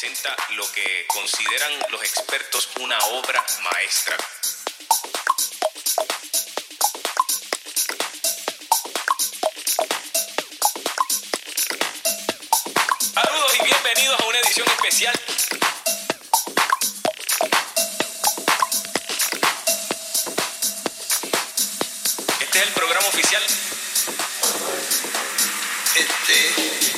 presenta lo que consideran los expertos una obra maestra. Saludos y bienvenidos a una edición especial Este es el programa oficial. Este,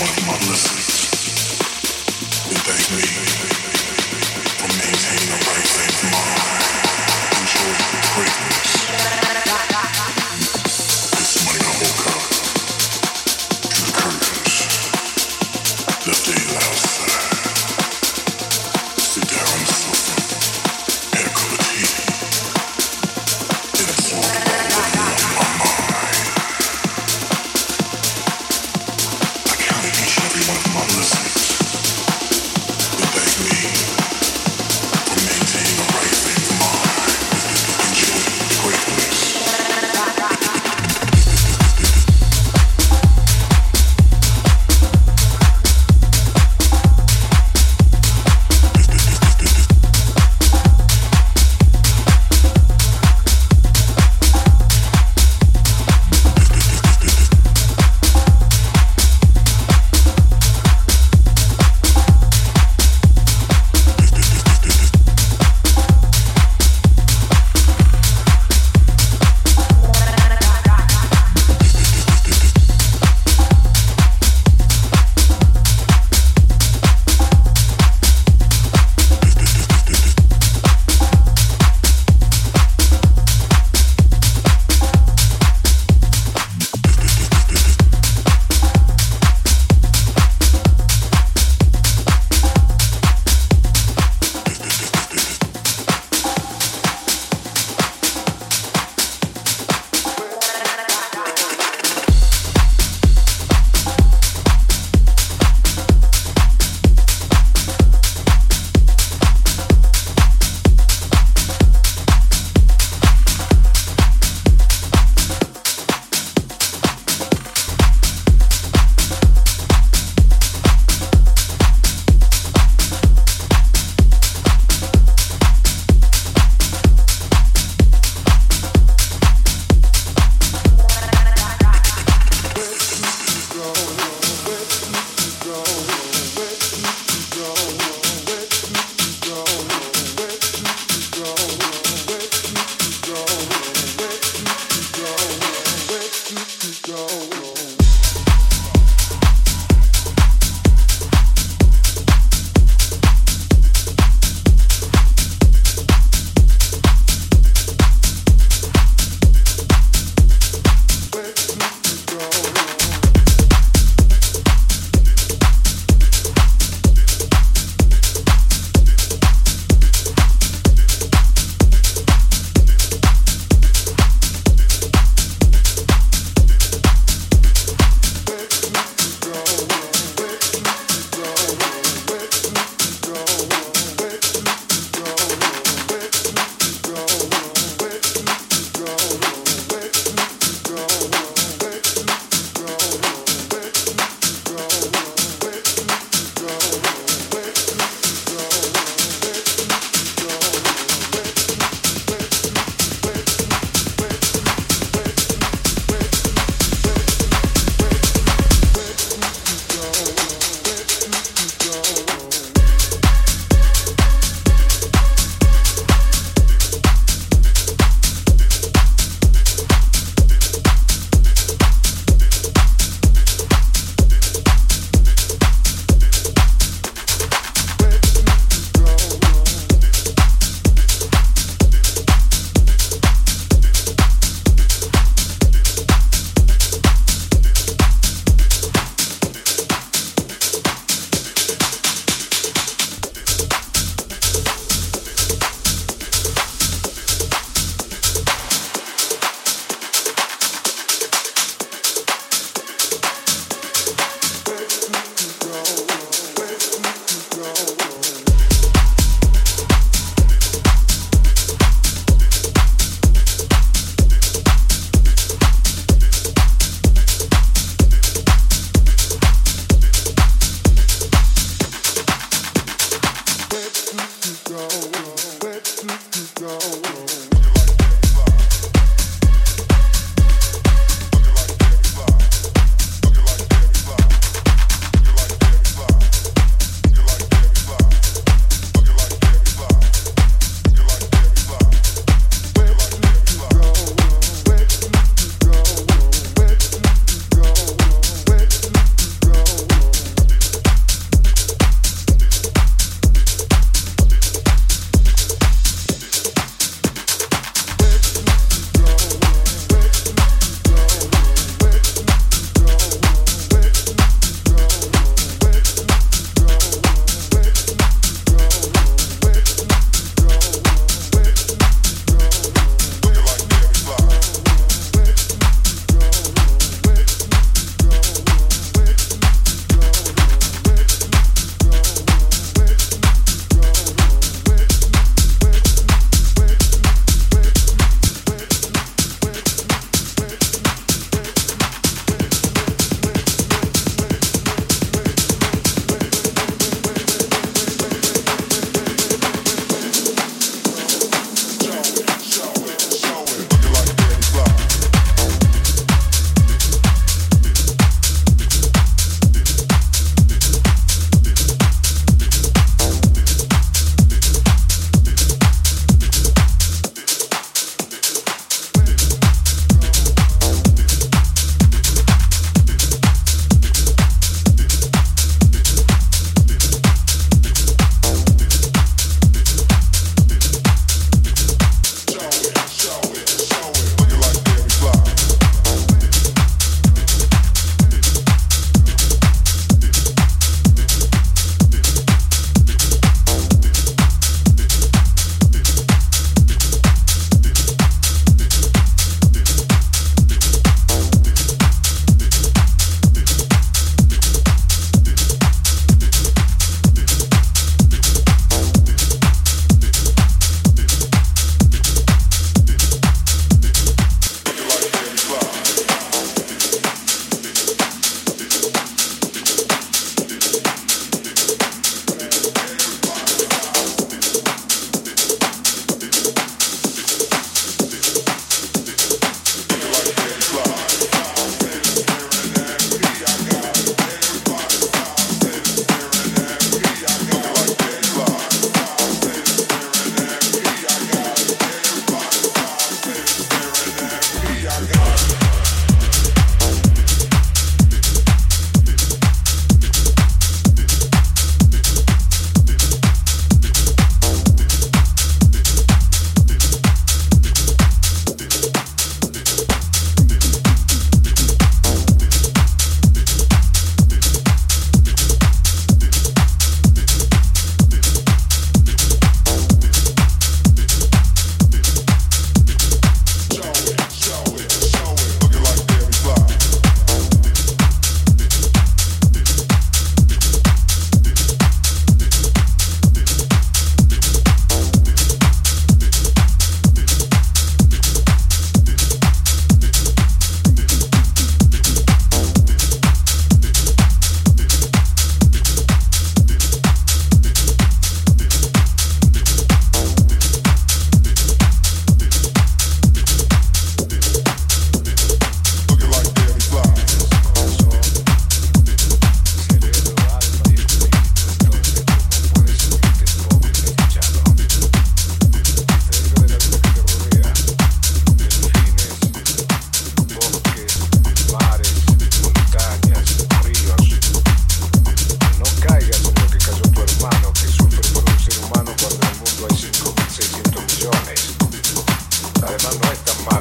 what mothers will they be?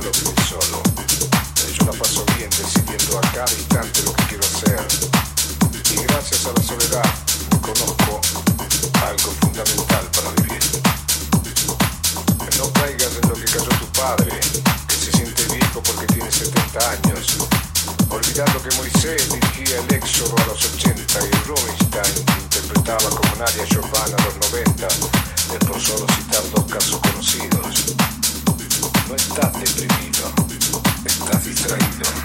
malo estoy solo. Yo la paso bien decidiendo a cada instante lo que quiero hacer. Y gracias a la soledad conozco algo fundamental para vivir. No caigas en lo que cayó tu padre, que se siente viejo porque tiene 70 años. Olvidando que Moisés dirigía el éxodo a los 80 y Rubinstein interpretaba como nadie a Giovanna a los 90, es por solo citar dos casos conocidos. Estás deprimido, estás distraído.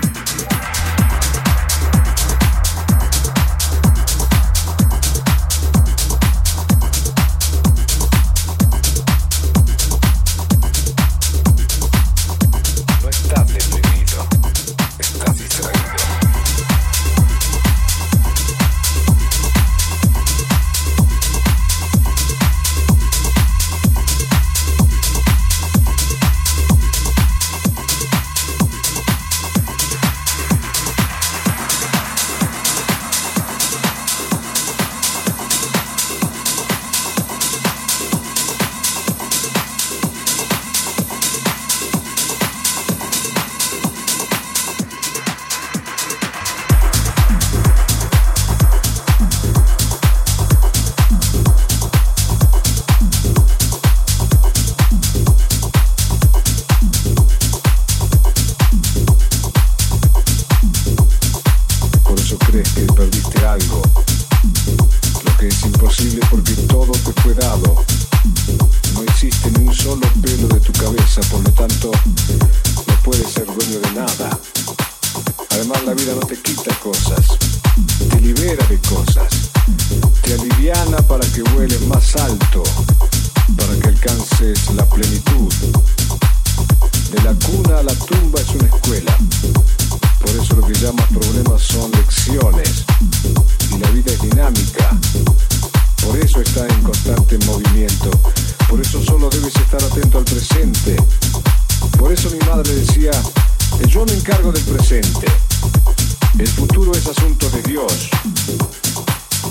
El futuro es asunto de Dios.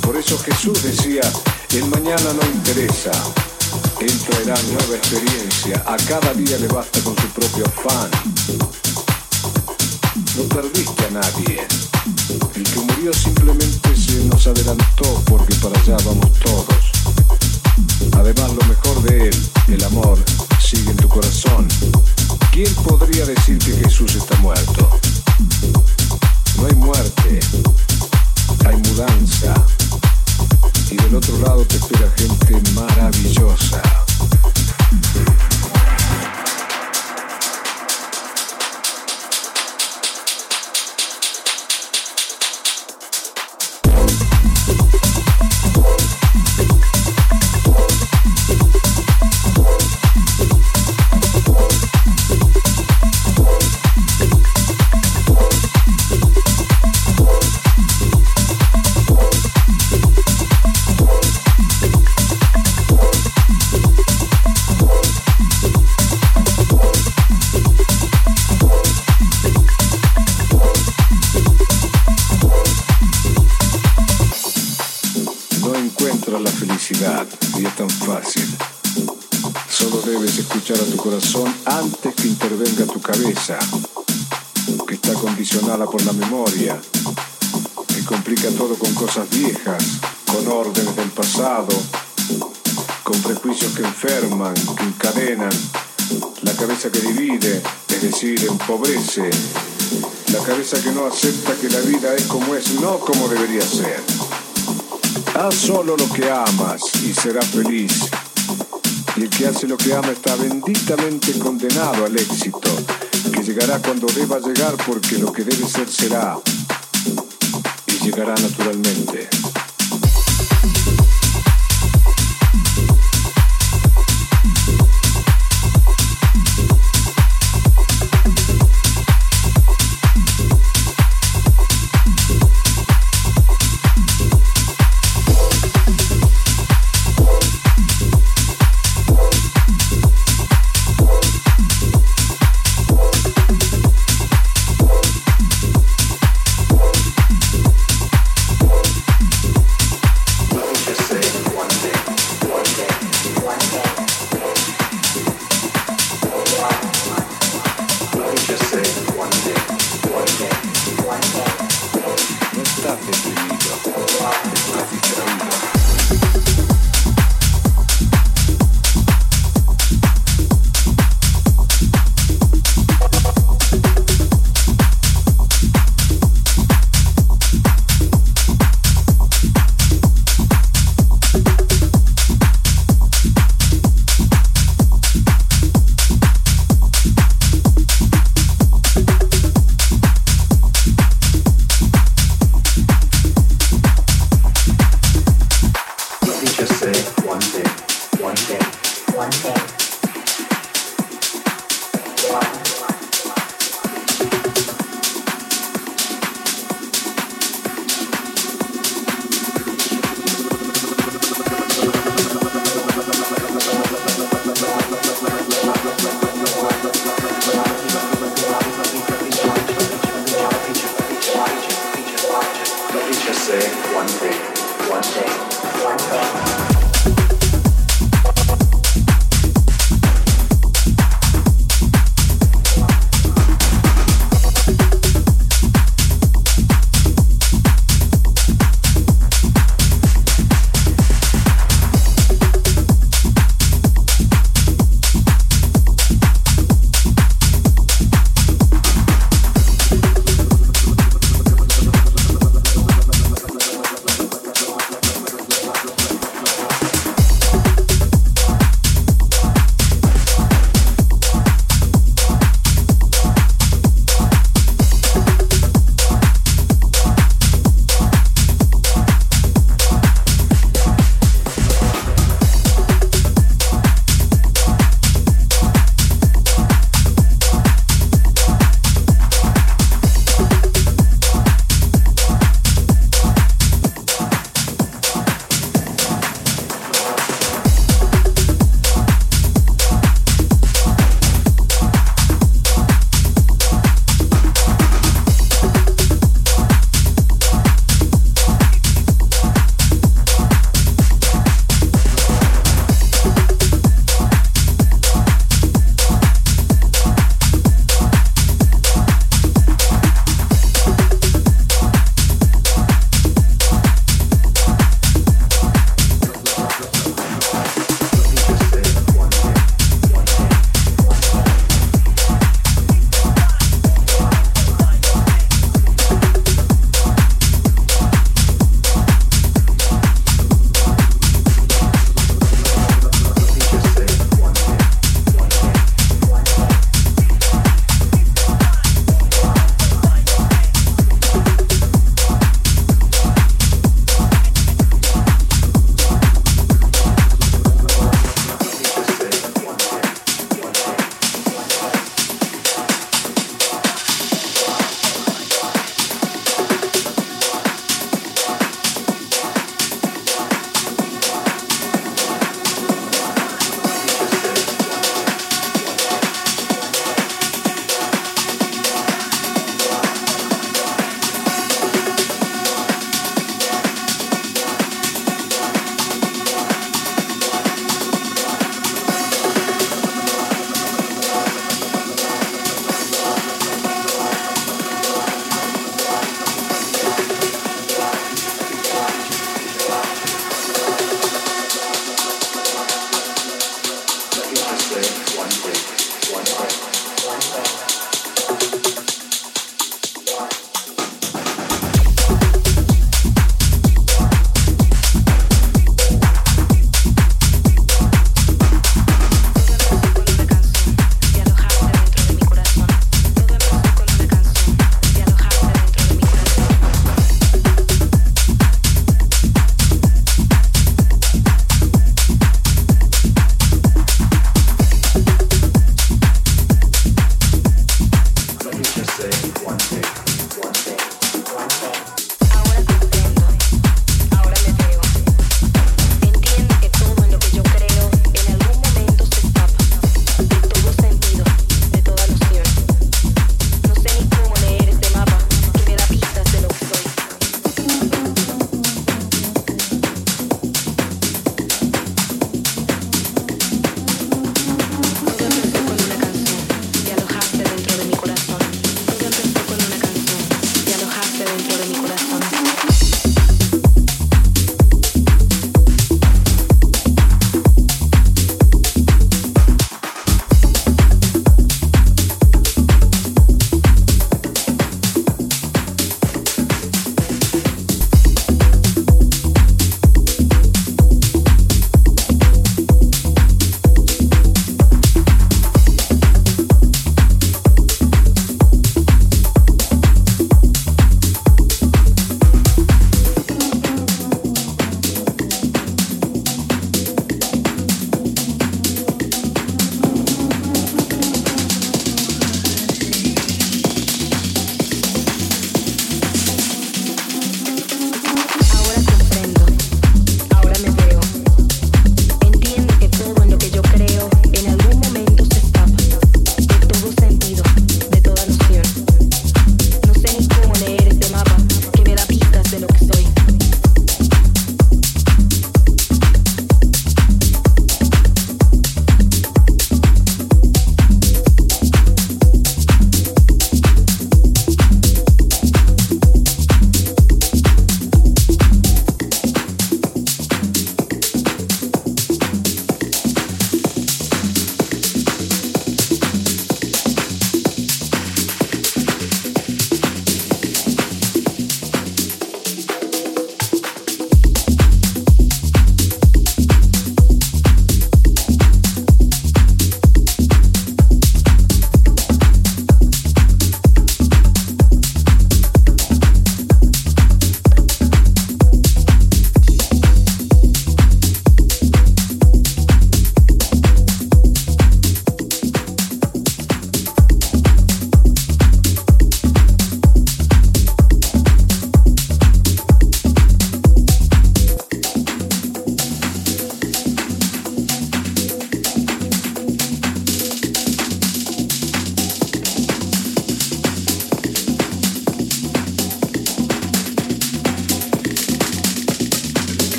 Por eso Jesús decía, el mañana no interesa. Él traerá nueva experiencia. A cada día le basta con su propio afán. No perdiste a nadie. El que murió simplemente se nos adelantó porque para allá vamos todos. Además, lo mejor de él, el amor, sigue en tu corazón. ¿Quién podría decir que Jesús está muerto? No hay muerte, hay mudanza. Y del otro lado te espera gente maravillosa. Por la memoria, que complica todo con cosas viejas, con órdenes del pasado, con prejuicios que enferman, que encadenan, la cabeza que divide, es decir, empobrece, la cabeza que no acepta que la vida es como es, no como debería ser. Haz solo lo que amas y serás feliz. Y el que hace lo que ama está benditamente condenado al éxito Llegará cuando deba llegar porque lo que debe ser será y llegará naturalmente.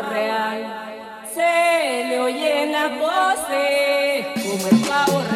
real. Se le oyen las voces como el pavo real.